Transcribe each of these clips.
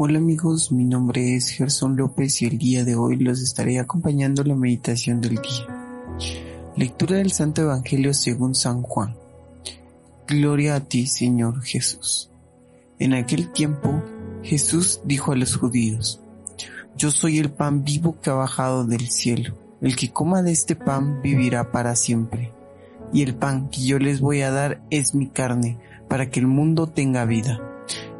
Hola amigos, mi nombre es Gerson López y el día de hoy los estaré acompañando la meditación del día. Lectura del Santo Evangelio según San Juan. Gloria a ti, Señor Jesús. En aquel tiempo, Jesús dijo a los judíos, Yo soy el pan vivo que ha bajado del cielo. El que coma de este pan vivirá para siempre. Y el pan que yo les voy a dar es mi carne, para que el mundo tenga vida.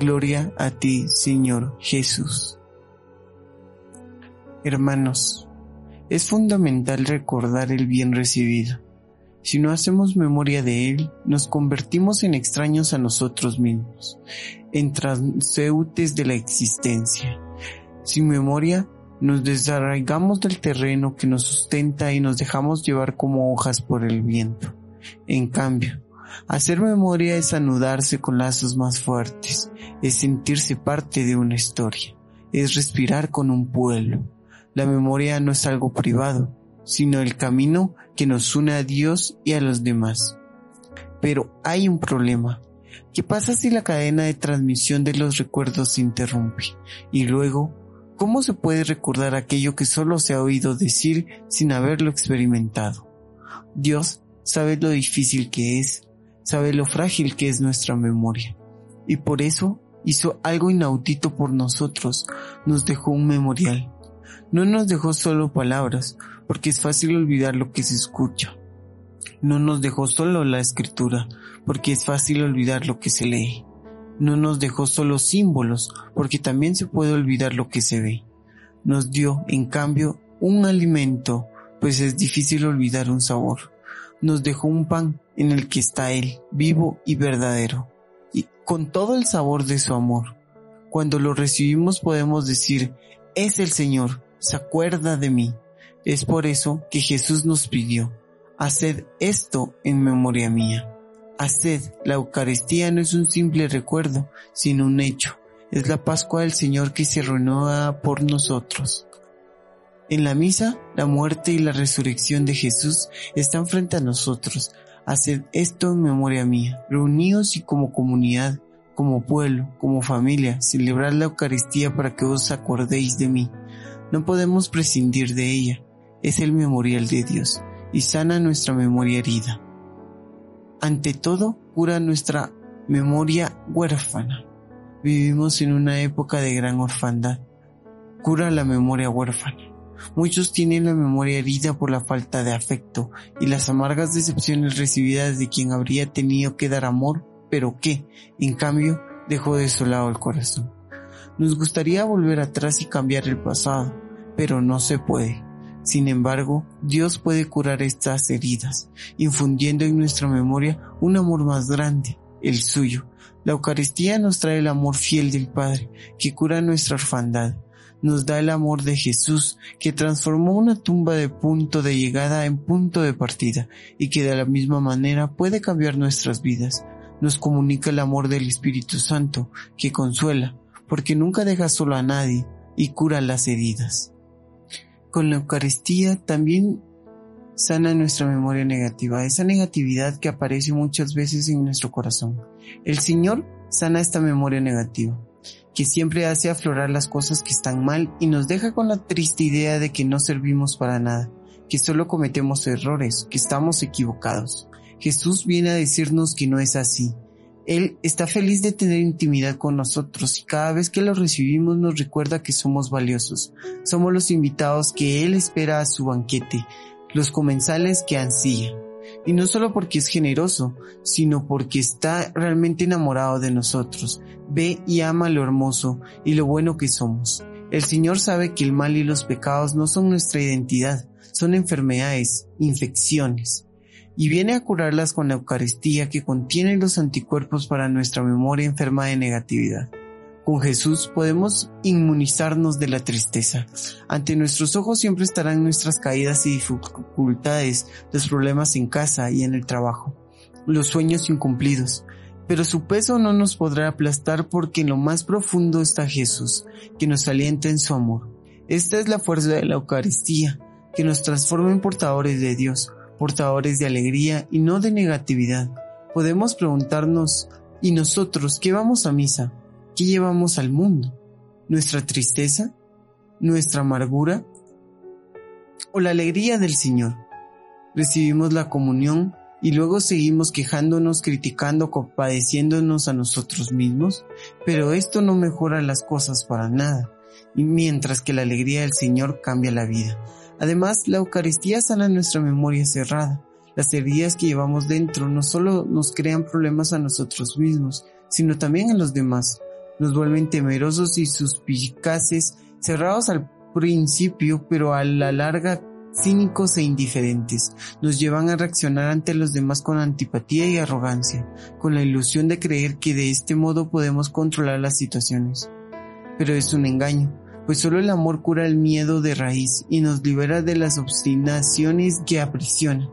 Gloria a ti, Señor Jesús. Hermanos, es fundamental recordar el bien recibido. Si no hacemos memoria de él, nos convertimos en extraños a nosotros mismos, en transeúntes de la existencia. Sin memoria, nos desarraigamos del terreno que nos sustenta y nos dejamos llevar como hojas por el viento. En cambio, Hacer memoria es anudarse con lazos más fuertes, es sentirse parte de una historia, es respirar con un pueblo. La memoria no es algo privado, sino el camino que nos une a Dios y a los demás. Pero hay un problema. ¿Qué pasa si la cadena de transmisión de los recuerdos se interrumpe? Y luego, ¿cómo se puede recordar aquello que solo se ha oído decir sin haberlo experimentado? Dios sabe lo difícil que es sabe lo frágil que es nuestra memoria. Y por eso hizo algo inaudito por nosotros, nos dejó un memorial. No nos dejó solo palabras, porque es fácil olvidar lo que se escucha. No nos dejó solo la escritura, porque es fácil olvidar lo que se lee. No nos dejó solo símbolos, porque también se puede olvidar lo que se ve. Nos dio, en cambio, un alimento, pues es difícil olvidar un sabor nos dejó un pan en el que está Él, vivo y verdadero, y con todo el sabor de su amor. Cuando lo recibimos podemos decir, es el Señor, se acuerda de mí. Es por eso que Jesús nos pidió, haced esto en memoria mía. Haced, la Eucaristía no es un simple recuerdo, sino un hecho. Es la Pascua del Señor que se renueva por nosotros. En la misa, la muerte y la resurrección de Jesús están frente a nosotros. Haced esto en memoria mía. Reunidos y como comunidad, como pueblo, como familia, celebrar la Eucaristía para que os acordéis de mí. No podemos prescindir de ella. Es el memorial de Dios y sana nuestra memoria herida. Ante todo, cura nuestra memoria huérfana. Vivimos en una época de gran orfandad. Cura la memoria huérfana. Muchos tienen la memoria herida por la falta de afecto y las amargas decepciones recibidas de quien habría tenido que dar amor, pero que, en cambio, dejó desolado el corazón. Nos gustaría volver atrás y cambiar el pasado, pero no se puede. Sin embargo, Dios puede curar estas heridas, infundiendo en nuestra memoria un amor más grande, el suyo. La Eucaristía nos trae el amor fiel del Padre, que cura nuestra orfandad nos da el amor de Jesús que transformó una tumba de punto de llegada en punto de partida y que de la misma manera puede cambiar nuestras vidas. Nos comunica el amor del Espíritu Santo que consuela porque nunca deja solo a nadie y cura las heridas. Con la Eucaristía también sana nuestra memoria negativa, esa negatividad que aparece muchas veces en nuestro corazón. El Señor sana esta memoria negativa, que siempre hace aflorar las cosas que están mal y nos deja con la triste idea de que no servimos para nada, que solo cometemos errores, que estamos equivocados. Jesús viene a decirnos que no es así. Él está feliz de tener intimidad con nosotros y cada vez que lo recibimos nos recuerda que somos valiosos. Somos los invitados que Él espera a su banquete, los comensales que ansían. Y no solo porque es generoso, sino porque está realmente enamorado de nosotros. Ve y ama lo hermoso y lo bueno que somos. El Señor sabe que el mal y los pecados no son nuestra identidad, son enfermedades, infecciones. Y viene a curarlas con la Eucaristía que contiene los anticuerpos para nuestra memoria enferma de negatividad. Con Jesús podemos inmunizarnos de la tristeza. Ante nuestros ojos siempre estarán nuestras caídas y dificultades, los problemas en casa y en el trabajo, los sueños incumplidos. Pero su peso no nos podrá aplastar porque en lo más profundo está Jesús, que nos alienta en su amor. Esta es la fuerza de la Eucaristía, que nos transforma en portadores de Dios, portadores de alegría y no de negatividad. Podemos preguntarnos, ¿y nosotros qué vamos a misa? ¿Qué llevamos al mundo? ¿Nuestra tristeza? ¿Nuestra amargura? ¿O la alegría del Señor? Recibimos la comunión y luego seguimos quejándonos, criticando, compadeciéndonos a nosotros mismos, pero esto no mejora las cosas para nada, y mientras que la alegría del Señor cambia la vida. Además, la Eucaristía sana nuestra memoria cerrada. Las heridas que llevamos dentro no solo nos crean problemas a nosotros mismos, sino también a los demás nos vuelven temerosos y suspicaces, cerrados al principio, pero a la larga cínicos e indiferentes. Nos llevan a reaccionar ante los demás con antipatía y arrogancia, con la ilusión de creer que de este modo podemos controlar las situaciones. Pero es un engaño, pues solo el amor cura el miedo de raíz y nos libera de las obstinaciones que aprisionan.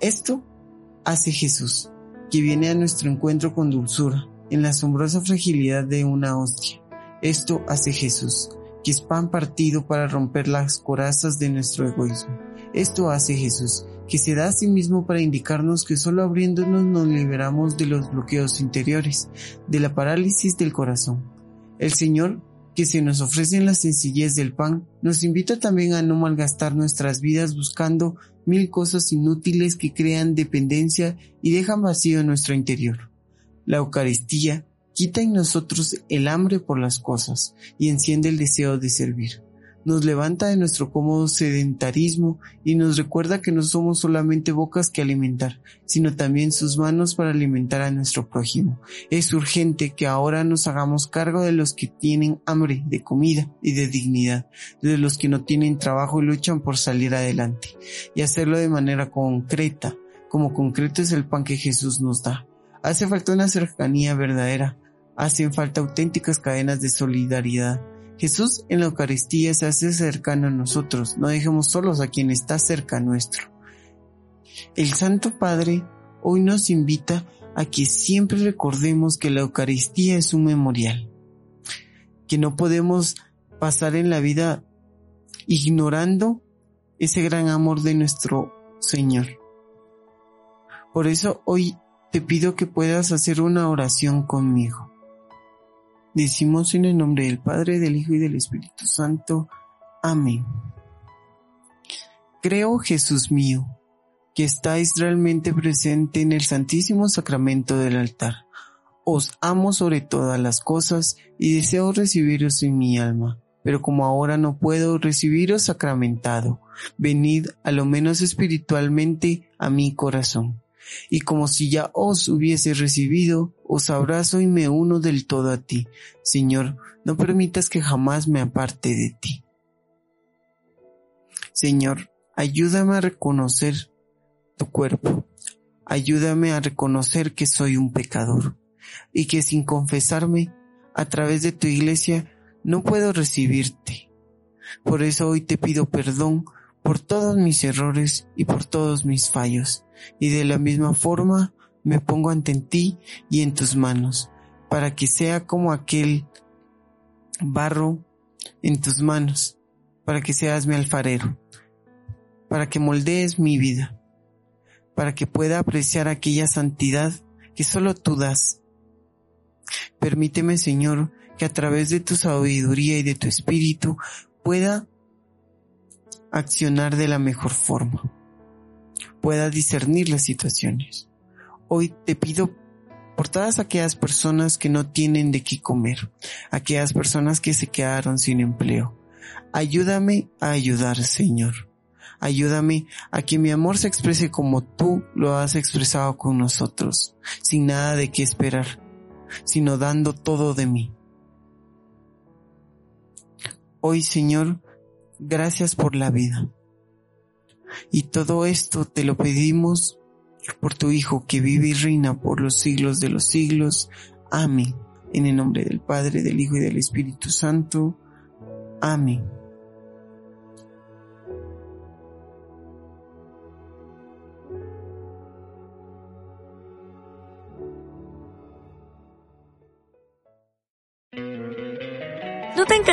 Esto hace Jesús, que viene a nuestro encuentro con dulzura, en la asombrosa fragilidad de una hostia. Esto hace Jesús, que es pan partido para romper las corazas de nuestro egoísmo. Esto hace Jesús, que se da a sí mismo para indicarnos que solo abriéndonos nos liberamos de los bloqueos interiores, de la parálisis del corazón. El Señor, que se nos ofrece en la sencillez del pan, nos invita también a no malgastar nuestras vidas buscando mil cosas inútiles que crean dependencia y dejan vacío nuestro interior. La Eucaristía quita en nosotros el hambre por las cosas y enciende el deseo de servir. Nos levanta de nuestro cómodo sedentarismo y nos recuerda que no somos solamente bocas que alimentar, sino también sus manos para alimentar a nuestro prójimo. Es urgente que ahora nos hagamos cargo de los que tienen hambre de comida y de dignidad, de los que no tienen trabajo y luchan por salir adelante, y hacerlo de manera concreta, como concreto es el pan que Jesús nos da. Hace falta una cercanía verdadera, hacen falta auténticas cadenas de solidaridad. Jesús en la Eucaristía se hace cercano a nosotros, no dejemos solos a quien está cerca nuestro. El Santo Padre hoy nos invita a que siempre recordemos que la Eucaristía es un memorial, que no podemos pasar en la vida ignorando ese gran amor de nuestro Señor. Por eso hoy te pido que puedas hacer una oración conmigo. Decimos en el nombre del Padre, del Hijo y del Espíritu Santo. Amén. Creo, Jesús mío, que estáis realmente presente en el Santísimo Sacramento del altar. Os amo sobre todas las cosas y deseo recibiros en mi alma, pero como ahora no puedo recibiros sacramentado, venid a lo menos espiritualmente a mi corazón y como si ya os hubiese recibido, os abrazo y me uno del todo a ti. Señor, no permitas que jamás me aparte de ti. Señor, ayúdame a reconocer tu cuerpo. Ayúdame a reconocer que soy un pecador y que sin confesarme a través de tu iglesia no puedo recibirte. Por eso hoy te pido perdón por todos mis errores y por todos mis fallos, y de la misma forma me pongo ante ti y en tus manos, para que sea como aquel barro en tus manos para que seas mi alfarero, para que moldees mi vida, para que pueda apreciar aquella santidad que solo tú das. Permíteme, Señor, que a través de tu sabiduría y de tu espíritu pueda accionar de la mejor forma, pueda discernir las situaciones. Hoy te pido por todas aquellas personas que no tienen de qué comer, aquellas personas que se quedaron sin empleo, Ayúdame a ayudar, Señor. Ayúdame a que mi amor se exprese como tú lo has expresado con nosotros, sin nada de qué esperar, sino dando todo de mí. Hoy, Señor, gracias por la vida. Y todo esto te lo pedimos por tu Hijo que vive y reina por los siglos de los siglos. Amén. En el nombre del Padre, del Hijo y del Espíritu Santo. Amén.